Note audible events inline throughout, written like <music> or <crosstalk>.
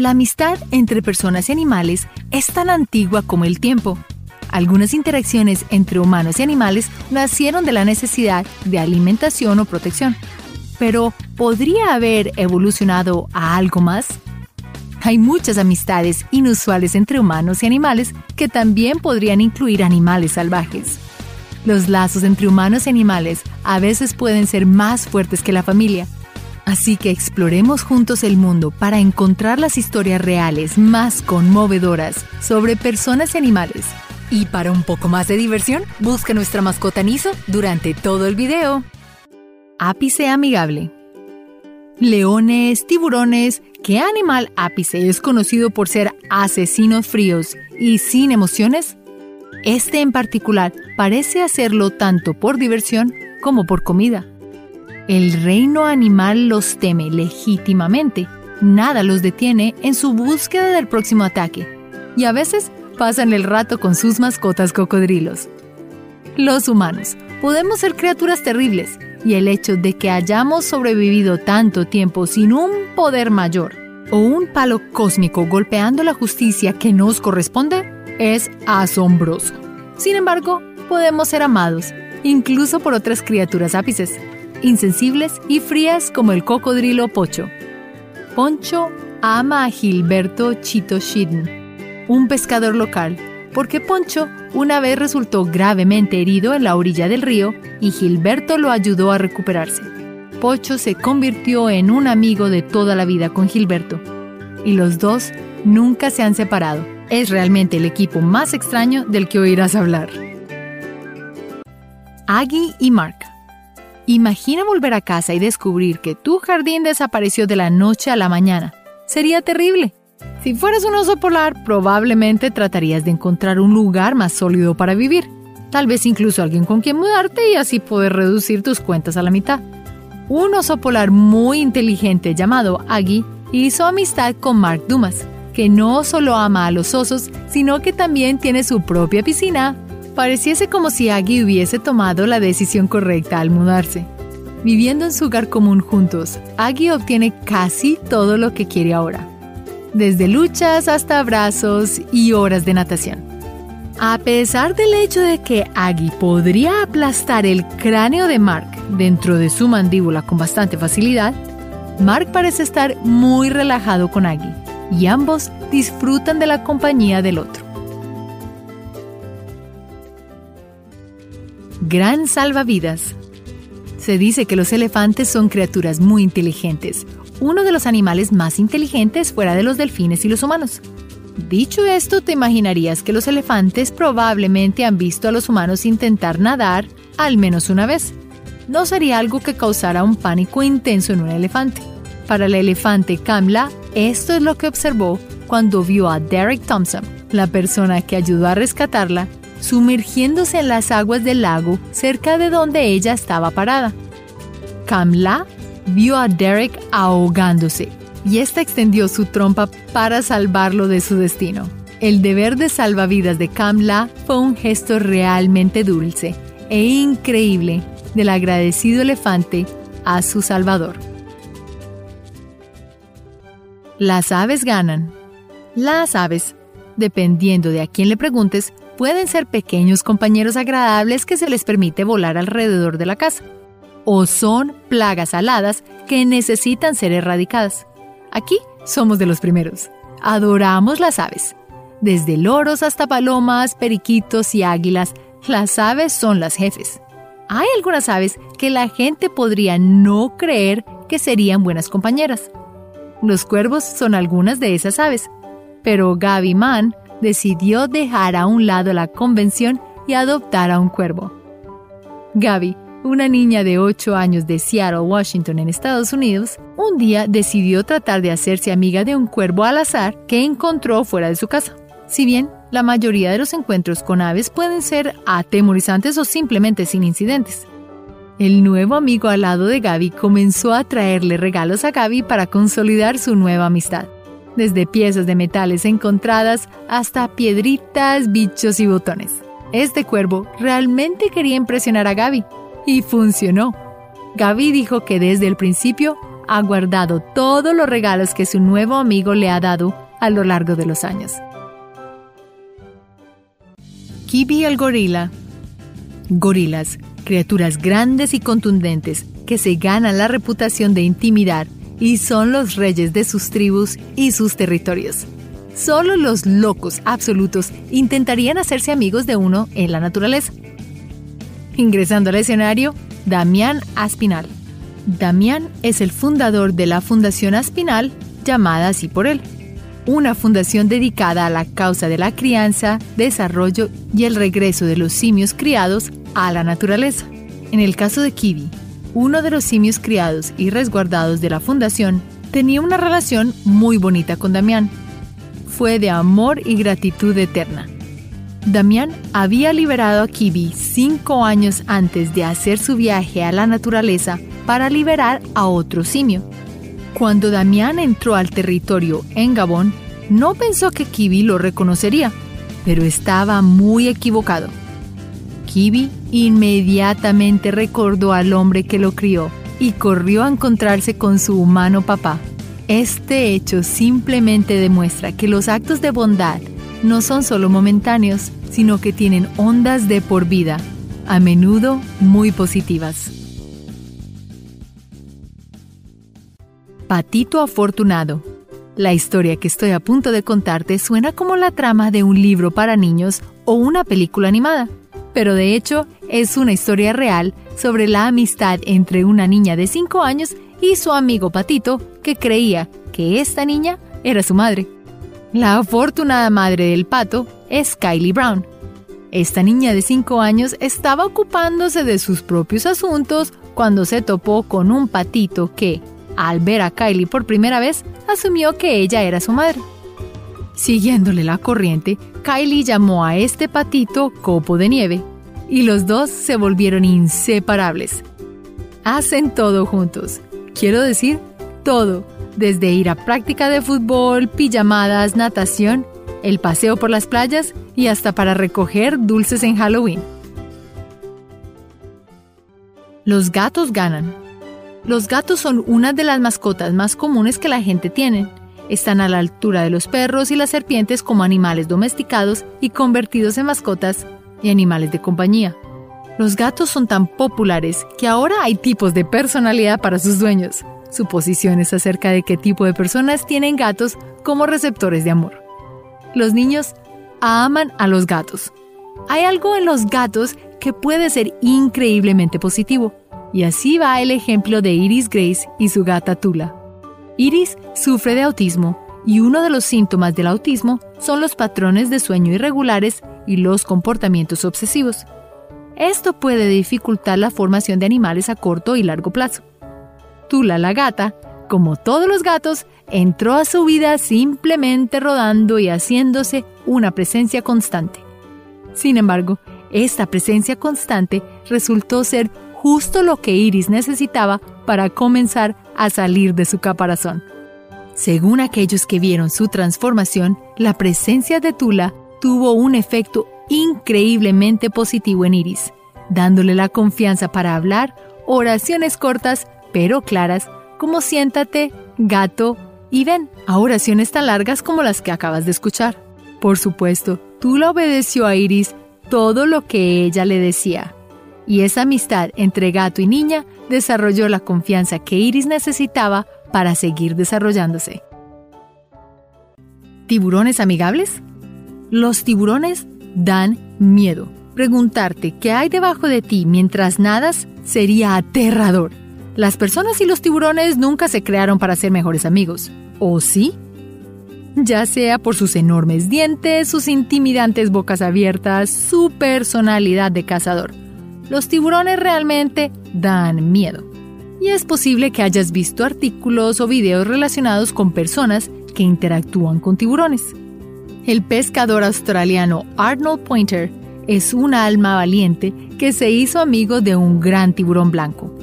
La amistad entre personas y animales es tan antigua como el tiempo. Algunas interacciones entre humanos y animales nacieron de la necesidad de alimentación o protección. Pero, ¿podría haber evolucionado a algo más? Hay muchas amistades inusuales entre humanos y animales que también podrían incluir animales salvajes. Los lazos entre humanos y animales a veces pueden ser más fuertes que la familia, Así que exploremos juntos el mundo para encontrar las historias reales más conmovedoras sobre personas y animales. Y para un poco más de diversión, busca nuestra mascota Niso durante todo el video. Ápice amigable. Leones, tiburones, ¿qué animal ápice es conocido por ser asesinos fríos y sin emociones? Este en particular parece hacerlo tanto por diversión como por comida. El reino animal los teme legítimamente. Nada los detiene en su búsqueda del próximo ataque. Y a veces pasan el rato con sus mascotas cocodrilos. Los humanos podemos ser criaturas terribles y el hecho de que hayamos sobrevivido tanto tiempo sin un poder mayor o un palo cósmico golpeando la justicia que nos corresponde es asombroso. Sin embargo, podemos ser amados, incluso por otras criaturas ápices insensibles y frías como el cocodrilo Pocho. Poncho ama a Gilberto Chito Shiden, un pescador local, porque Poncho una vez resultó gravemente herido en la orilla del río y Gilberto lo ayudó a recuperarse. Pocho se convirtió en un amigo de toda la vida con Gilberto y los dos nunca se han separado. Es realmente el equipo más extraño del que oirás hablar. Aggie y Mark Imagina volver a casa y descubrir que tu jardín desapareció de la noche a la mañana. Sería terrible. Si fueras un oso polar, probablemente tratarías de encontrar un lugar más sólido para vivir. Tal vez incluso alguien con quien mudarte y así poder reducir tus cuentas a la mitad. Un oso polar muy inteligente llamado Aggie hizo amistad con Mark Dumas, que no solo ama a los osos, sino que también tiene su propia piscina Pareciese como si Aggie hubiese tomado la decisión correcta al mudarse. Viviendo en su hogar común juntos, Aggie obtiene casi todo lo que quiere ahora, desde luchas hasta abrazos y horas de natación. A pesar del hecho de que Aggie podría aplastar el cráneo de Mark dentro de su mandíbula con bastante facilidad, Mark parece estar muy relajado con Aggie y ambos disfrutan de la compañía del otro. Gran salvavidas. Se dice que los elefantes son criaturas muy inteligentes, uno de los animales más inteligentes fuera de los delfines y los humanos. Dicho esto, te imaginarías que los elefantes probablemente han visto a los humanos intentar nadar al menos una vez. No sería algo que causara un pánico intenso en un elefante. Para el elefante Kamla, esto es lo que observó cuando vio a Derek Thompson, la persona que ayudó a rescatarla sumergiéndose en las aguas del lago cerca de donde ella estaba parada. Kamla vio a Derek ahogándose y ésta extendió su trompa para salvarlo de su destino. El deber de salvavidas de Kamla fue un gesto realmente dulce e increíble del agradecido elefante a su salvador. Las aves ganan. Las aves, dependiendo de a quién le preguntes, pueden ser pequeños compañeros agradables que se les permite volar alrededor de la casa, o son plagas aladas que necesitan ser erradicadas. Aquí somos de los primeros. Adoramos las aves. Desde loros hasta palomas, periquitos y águilas, las aves son las jefes. Hay algunas aves que la gente podría no creer que serían buenas compañeras. Los cuervos son algunas de esas aves, pero Gaby Mann decidió dejar a un lado la convención y adoptar a un cuervo. Gaby, una niña de 8 años de Seattle, Washington, en Estados Unidos, un día decidió tratar de hacerse amiga de un cuervo al azar que encontró fuera de su casa. Si bien la mayoría de los encuentros con aves pueden ser atemorizantes o simplemente sin incidentes. El nuevo amigo al lado de Gaby comenzó a traerle regalos a Gaby para consolidar su nueva amistad desde piezas de metales encontradas hasta piedritas, bichos y botones. Este cuervo realmente quería impresionar a Gaby y funcionó. Gaby dijo que desde el principio ha guardado todos los regalos que su nuevo amigo le ha dado a lo largo de los años. Kibi el gorila. Gorilas, criaturas grandes y contundentes que se ganan la reputación de intimidar y son los reyes de sus tribus y sus territorios. Solo los locos absolutos intentarían hacerse amigos de uno en la naturaleza. Ingresando al escenario, Damián Aspinal. Damián es el fundador de la Fundación Aspinal, llamada así por él, una fundación dedicada a la causa de la crianza, desarrollo y el regreso de los simios criados a la naturaleza. En el caso de Kiwi, uno de los simios criados y resguardados de la fundación, tenía una relación muy bonita con Damián. Fue de amor y gratitud eterna. Damián había liberado a Kibi cinco años antes de hacer su viaje a la naturaleza para liberar a otro simio. Cuando Damián entró al territorio en Gabón, no pensó que Kibi lo reconocería, pero estaba muy equivocado. Kibi inmediatamente recordó al hombre que lo crió y corrió a encontrarse con su humano papá. Este hecho simplemente demuestra que los actos de bondad no son solo momentáneos, sino que tienen ondas de por vida, a menudo muy positivas. Patito Afortunado. La historia que estoy a punto de contarte suena como la trama de un libro para niños o una película animada, pero de hecho es una historia real sobre la amistad entre una niña de 5 años y su amigo Patito que creía que esta niña era su madre. La afortunada madre del pato es Kylie Brown. Esta niña de 5 años estaba ocupándose de sus propios asuntos cuando se topó con un patito que, al ver a Kylie por primera vez, asumió que ella era su madre. Siguiéndole la corriente, Kylie llamó a este patito Copo de Nieve, y los dos se volvieron inseparables. Hacen todo juntos, quiero decir, todo desde ir a práctica de fútbol, pijamadas, natación, el paseo por las playas y hasta para recoger dulces en Halloween. Los gatos ganan. Los gatos son una de las mascotas más comunes que la gente tiene. Están a la altura de los perros y las serpientes como animales domesticados y convertidos en mascotas y animales de compañía. Los gatos son tan populares que ahora hay tipos de personalidad para sus dueños suposiciones acerca de qué tipo de personas tienen gatos como receptores de amor. Los niños aman a los gatos. Hay algo en los gatos que puede ser increíblemente positivo. Y así va el ejemplo de Iris Grace y su gata Tula. Iris sufre de autismo y uno de los síntomas del autismo son los patrones de sueño irregulares y los comportamientos obsesivos. Esto puede dificultar la formación de animales a corto y largo plazo. Tula la gata, como todos los gatos, entró a su vida simplemente rodando y haciéndose una presencia constante. Sin embargo, esta presencia constante resultó ser justo lo que Iris necesitaba para comenzar a salir de su caparazón. Según aquellos que vieron su transformación, la presencia de Tula tuvo un efecto increíblemente positivo en Iris, dándole la confianza para hablar oraciones cortas pero claras como siéntate, gato y ven, a oraciones tan largas como las que acabas de escuchar. Por supuesto, tú la obedeció a Iris todo lo que ella le decía. Y esa amistad entre gato y niña desarrolló la confianza que Iris necesitaba para seguir desarrollándose. ¿Tiburones amigables? Los tiburones dan miedo. Preguntarte qué hay debajo de ti mientras nadas sería aterrador. Las personas y los tiburones nunca se crearon para ser mejores amigos, ¿o sí? Ya sea por sus enormes dientes, sus intimidantes bocas abiertas, su personalidad de cazador. Los tiburones realmente dan miedo. Y es posible que hayas visto artículos o videos relacionados con personas que interactúan con tiburones. El pescador australiano Arnold Pointer es una alma valiente que se hizo amigo de un gran tiburón blanco.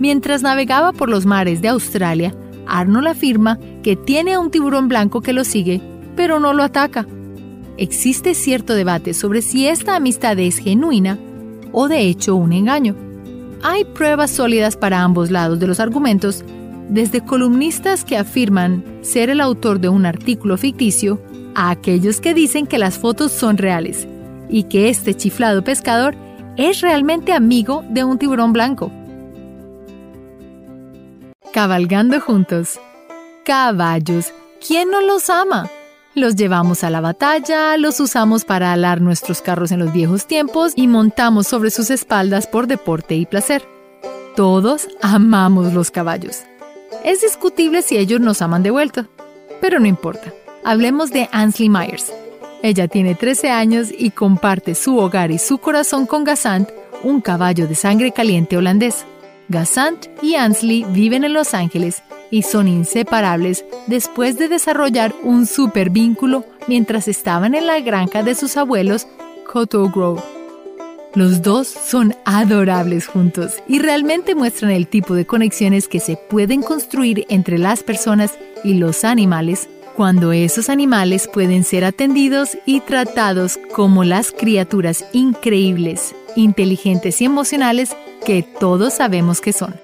Mientras navegaba por los mares de Australia, Arnold afirma que tiene a un tiburón blanco que lo sigue, pero no lo ataca. Existe cierto debate sobre si esta amistad es genuina o de hecho un engaño. Hay pruebas sólidas para ambos lados de los argumentos, desde columnistas que afirman ser el autor de un artículo ficticio a aquellos que dicen que las fotos son reales y que este chiflado pescador es realmente amigo de un tiburón blanco. Cabalgando juntos. Caballos. ¿Quién no los ama? Los llevamos a la batalla, los usamos para alar nuestros carros en los viejos tiempos y montamos sobre sus espaldas por deporte y placer. Todos amamos los caballos. Es discutible si ellos nos aman de vuelta, pero no importa. Hablemos de Ansley Myers. Ella tiene 13 años y comparte su hogar y su corazón con Gassant, un caballo de sangre caliente holandés. Gassant y Ansley viven en Los Ángeles y son inseparables después de desarrollar un super vínculo mientras estaban en la granja de sus abuelos, Cotto Grove. Los dos son adorables juntos y realmente muestran el tipo de conexiones que se pueden construir entre las personas y los animales cuando esos animales pueden ser atendidos y tratados como las criaturas increíbles, inteligentes y emocionales que todos sabemos que son.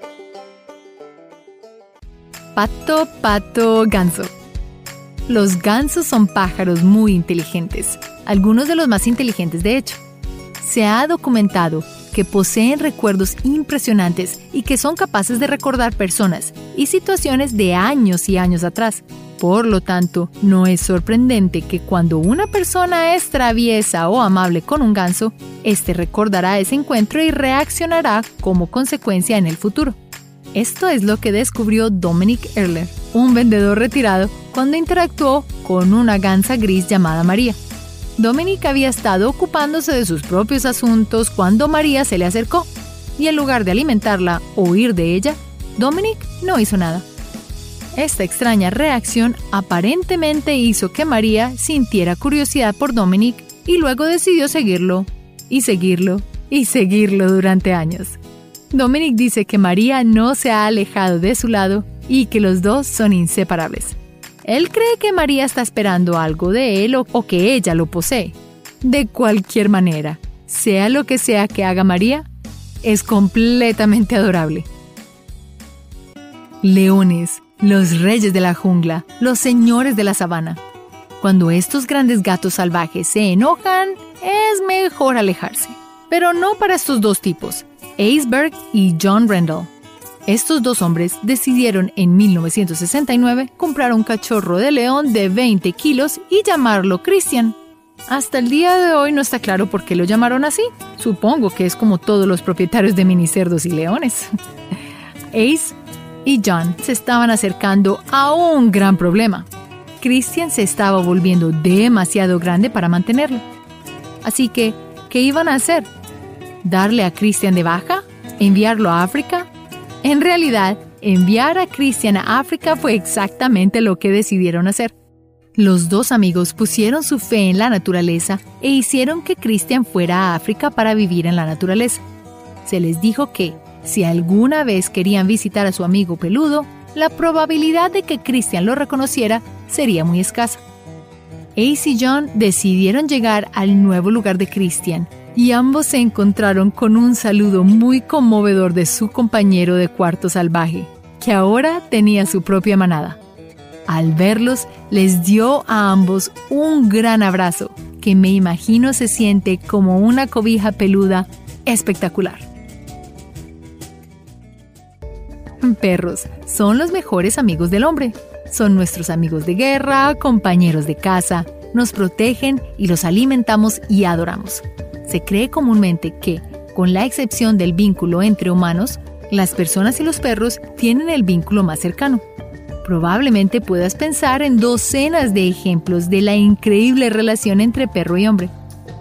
Pato, pato, ganso. Los gansos son pájaros muy inteligentes, algunos de los más inteligentes de hecho se ha documentado que poseen recuerdos impresionantes y que son capaces de recordar personas y situaciones de años y años atrás. Por lo tanto, no es sorprendente que cuando una persona es traviesa o amable con un ganso, éste recordará ese encuentro y reaccionará como consecuencia en el futuro. Esto es lo que descubrió Dominic Erler, un vendedor retirado, cuando interactuó con una gansa gris llamada María. Dominic había estado ocupándose de sus propios asuntos cuando María se le acercó, y en lugar de alimentarla o huir de ella, Dominic no hizo nada. Esta extraña reacción aparentemente hizo que María sintiera curiosidad por Dominic y luego decidió seguirlo, y seguirlo, y seguirlo durante años. Dominic dice que María no se ha alejado de su lado y que los dos son inseparables. Él cree que María está esperando algo de él o, que ella lo posee. De cualquier manera, sea lo que sea que haga María, es completamente adorable. Leones, los reyes de la jungla, los señores de la sabana. Cuando estos grandes gatos salvajes se enojan, es mejor alejarse. Pero no para estos dos tipos, Aceberg y John Randall. Estos dos hombres decidieron en 1969 comprar un cachorro de león de 20 kilos y llamarlo Christian. Hasta el día de hoy no está claro por qué lo llamaron así. Supongo que es como todos los propietarios de minicerdos y leones. <laughs> Ace y John se estaban acercando a un gran problema. Christian se estaba volviendo demasiado grande para mantenerlo. Así que, ¿qué iban a hacer? ¿Darle a Christian de baja? ¿Enviarlo a África? En realidad, enviar a Christian a África fue exactamente lo que decidieron hacer. Los dos amigos pusieron su fe en la naturaleza e hicieron que Christian fuera a África para vivir en la naturaleza. Se les dijo que, si alguna vez querían visitar a su amigo peludo, la probabilidad de que Christian lo reconociera sería muy escasa. Ace y John decidieron llegar al nuevo lugar de Christian y ambos se encontraron con un saludo muy conmovedor de su compañero de cuarto salvaje, que ahora tenía su propia manada. Al verlos, les dio a ambos un gran abrazo, que me imagino se siente como una cobija peluda espectacular. Perros son los mejores amigos del hombre. Son nuestros amigos de guerra, compañeros de casa, nos protegen y los alimentamos y adoramos. Se cree comúnmente que, con la excepción del vínculo entre humanos, las personas y los perros tienen el vínculo más cercano. Probablemente puedas pensar en docenas de ejemplos de la increíble relación entre perro y hombre.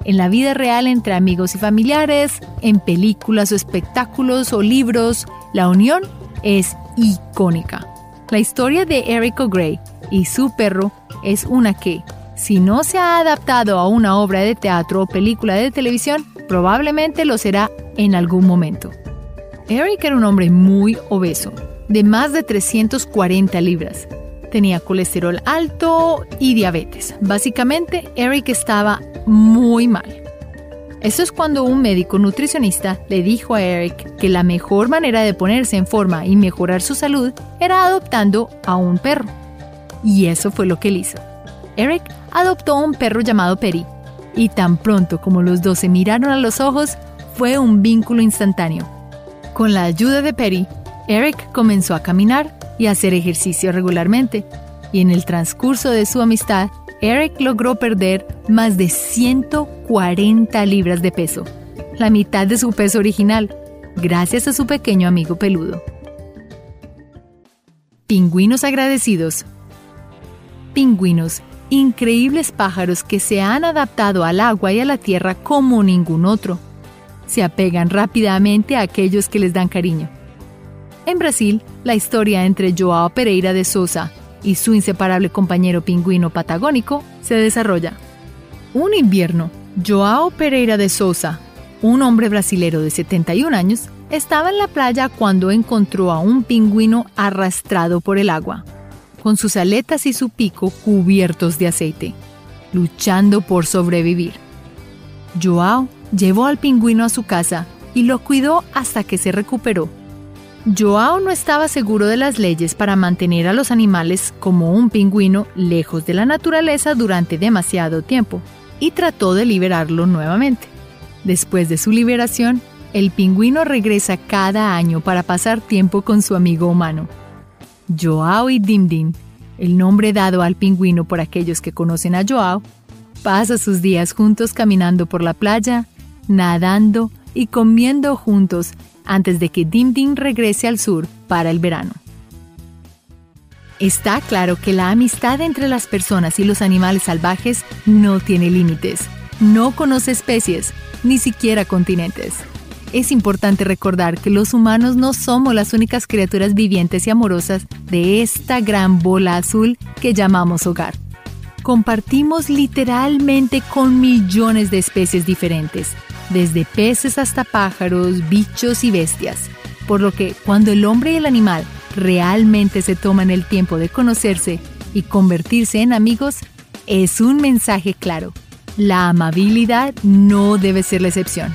En la vida real entre amigos y familiares, en películas o espectáculos o libros, la unión es icónica. La historia de Eric O'Grey y su perro es una que, si no se ha adaptado a una obra de teatro o película de televisión, probablemente lo será en algún momento. Eric era un hombre muy obeso, de más de 340 libras. Tenía colesterol alto y diabetes. Básicamente, Eric estaba muy mal. Eso es cuando un médico nutricionista le dijo a Eric que la mejor manera de ponerse en forma y mejorar su salud era adoptando a un perro. Y eso fue lo que él hizo. Eric adoptó un perro llamado Perry, y tan pronto como los dos se miraron a los ojos, fue un vínculo instantáneo. Con la ayuda de Perry, Eric comenzó a caminar y a hacer ejercicio regularmente, y en el transcurso de su amistad, Eric logró perder más de 140 libras de peso, la mitad de su peso original, gracias a su pequeño amigo peludo. Pingüinos agradecidos. Pingüinos, increíbles pájaros que se han adaptado al agua y a la tierra como ningún otro. Se apegan rápidamente a aquellos que les dan cariño. En Brasil, la historia entre Joao Pereira de Souza y su inseparable compañero pingüino patagónico se desarrolla. Un invierno, Joao Pereira de Souza, un hombre brasilero de 71 años, estaba en la playa cuando encontró a un pingüino arrastrado por el agua, con sus aletas y su pico cubiertos de aceite, luchando por sobrevivir. Joao llevó al pingüino a su casa y lo cuidó hasta que se recuperó Joao no estaba seguro de las leyes para mantener a los animales como un pingüino lejos de la naturaleza durante demasiado tiempo y trató de liberarlo nuevamente. Después de su liberación, el pingüino regresa cada año para pasar tiempo con su amigo humano. Joao y Dimdim, el nombre dado al pingüino por aquellos que conocen a Joao, pasa sus días juntos caminando por la playa, nadando y comiendo juntos antes de que Dim Dim regrese al sur para el verano. Está claro que la amistad entre las personas y los animales salvajes no tiene límites, no conoce especies, ni siquiera continentes. Es importante recordar que los humanos no somos las únicas criaturas vivientes y amorosas de esta gran bola azul que llamamos hogar. Compartimos literalmente con millones de especies diferentes, desde peces hasta pájaros, bichos y bestias. Por lo que cuando el hombre y el animal realmente se toman el tiempo de conocerse y convertirse en amigos, es un mensaje claro. La amabilidad no debe ser la excepción.